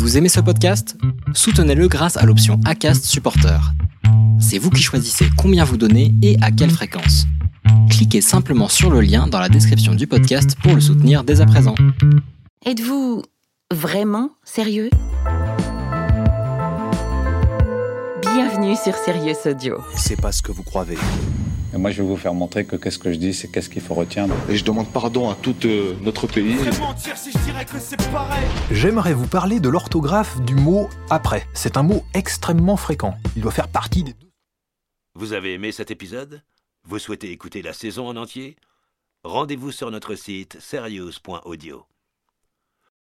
Vous aimez ce podcast? Soutenez-le grâce à l'option ACAST Supporter. C'est vous qui choisissez combien vous donnez et à quelle fréquence. Cliquez simplement sur le lien dans la description du podcast pour le soutenir dès à présent. Êtes-vous vraiment sérieux? Bienvenue sur Sirius Audio. C'est pas ce que vous croyez. Et moi, je vais vous faire montrer que qu'est-ce que je dis, c'est qu'est-ce qu'il faut retenir. Et je demande pardon à tout euh, notre pays. J'aimerais vous parler de l'orthographe du mot après. C'est un mot extrêmement fréquent. Il doit faire partie des deux. Vous avez aimé cet épisode? Vous souhaitez écouter la saison en entier? Rendez-vous sur notre site serious.audio.